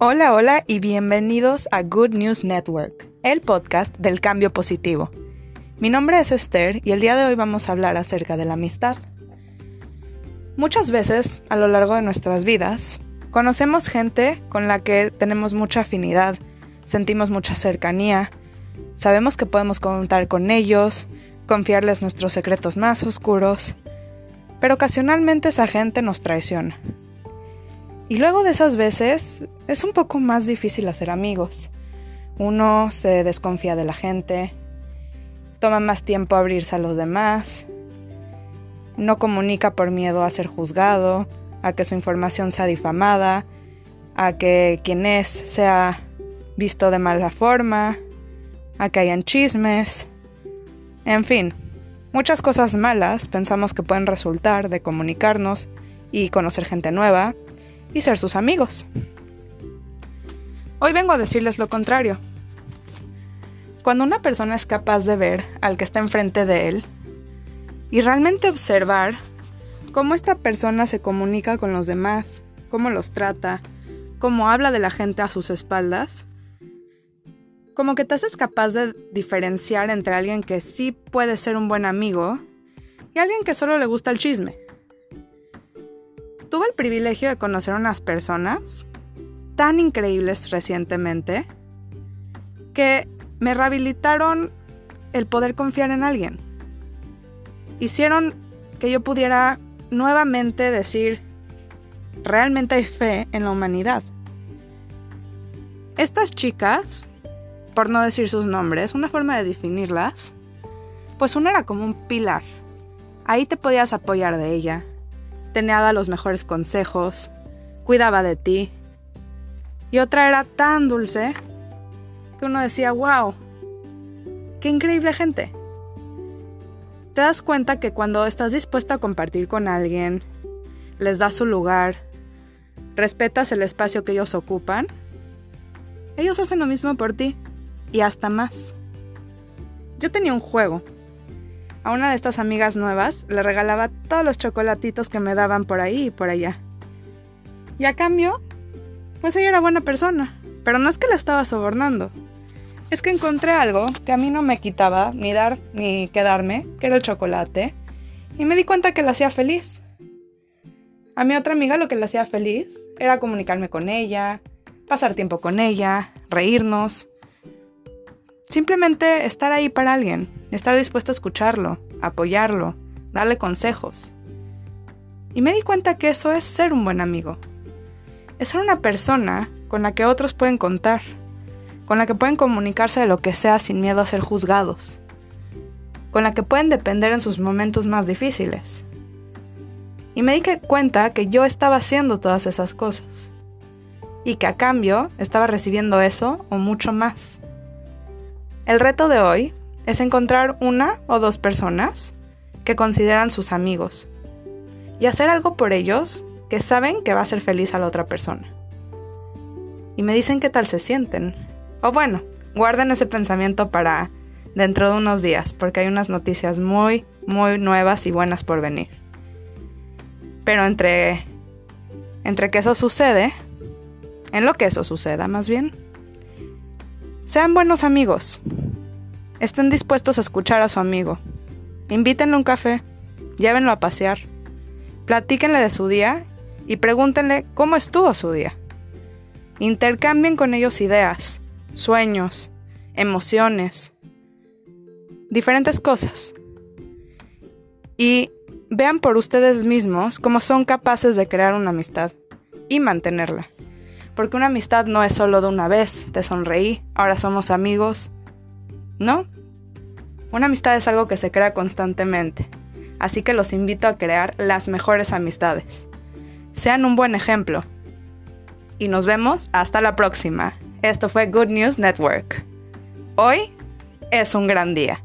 Hola, hola y bienvenidos a Good News Network, el podcast del cambio positivo. Mi nombre es Esther y el día de hoy vamos a hablar acerca de la amistad. Muchas veces, a lo largo de nuestras vidas, conocemos gente con la que tenemos mucha afinidad, sentimos mucha cercanía, sabemos que podemos contar con ellos, confiarles nuestros secretos más oscuros, pero ocasionalmente esa gente nos traiciona. Y luego de esas veces es un poco más difícil hacer amigos. Uno se desconfía de la gente, toma más tiempo abrirse a los demás, no comunica por miedo a ser juzgado, a que su información sea difamada, a que quien es sea visto de mala forma, a que hayan chismes, en fin, muchas cosas malas pensamos que pueden resultar de comunicarnos y conocer gente nueva, y ser sus amigos. Hoy vengo a decirles lo contrario. Cuando una persona es capaz de ver al que está enfrente de él y realmente observar cómo esta persona se comunica con los demás, cómo los trata, cómo habla de la gente a sus espaldas, como que te haces capaz de diferenciar entre alguien que sí puede ser un buen amigo y alguien que solo le gusta el chisme tuve el privilegio de conocer unas personas tan increíbles recientemente que me rehabilitaron el poder confiar en alguien. Hicieron que yo pudiera nuevamente decir, realmente hay fe en la humanidad. Estas chicas, por no decir sus nombres, una forma de definirlas, pues una era como un pilar. Ahí te podías apoyar de ella, te los mejores consejos, cuidaba de ti. Y otra era tan dulce que uno decía, wow, qué increíble gente. Te das cuenta que cuando estás dispuesta a compartir con alguien, les das su lugar, respetas el espacio que ellos ocupan, ellos hacen lo mismo por ti y hasta más. Yo tenía un juego a una de estas amigas nuevas le regalaba todos los chocolatitos que me daban por ahí y por allá. Y a cambio, pues ella era buena persona, pero no es que la estaba sobornando. Es que encontré algo que a mí no me quitaba ni dar ni quedarme, que era el chocolate, y me di cuenta que la hacía feliz. A mi otra amiga lo que la hacía feliz era comunicarme con ella, pasar tiempo con ella, reírnos, Simplemente estar ahí para alguien, estar dispuesto a escucharlo, apoyarlo, darle consejos. Y me di cuenta que eso es ser un buen amigo. Es ser una persona con la que otros pueden contar, con la que pueden comunicarse de lo que sea sin miedo a ser juzgados, con la que pueden depender en sus momentos más difíciles. Y me di cuenta que yo estaba haciendo todas esas cosas y que a cambio estaba recibiendo eso o mucho más. El reto de hoy es encontrar una o dos personas que consideran sus amigos y hacer algo por ellos que saben que va a ser feliz a la otra persona. Y me dicen qué tal se sienten. O bueno, guarden ese pensamiento para dentro de unos días, porque hay unas noticias muy, muy nuevas y buenas por venir. Pero entre, entre que eso sucede, en lo que eso suceda más bien, sean buenos amigos. Estén dispuestos a escuchar a su amigo. Invítenle un café. Llévenlo a pasear. Platíquenle de su día y pregúntenle cómo estuvo su día. Intercambien con ellos ideas, sueños, emociones, diferentes cosas. Y vean por ustedes mismos cómo son capaces de crear una amistad y mantenerla. Porque una amistad no es solo de una vez, te sonreí, ahora somos amigos. No. Una amistad es algo que se crea constantemente. Así que los invito a crear las mejores amistades. Sean un buen ejemplo. Y nos vemos hasta la próxima. Esto fue Good News Network. Hoy es un gran día.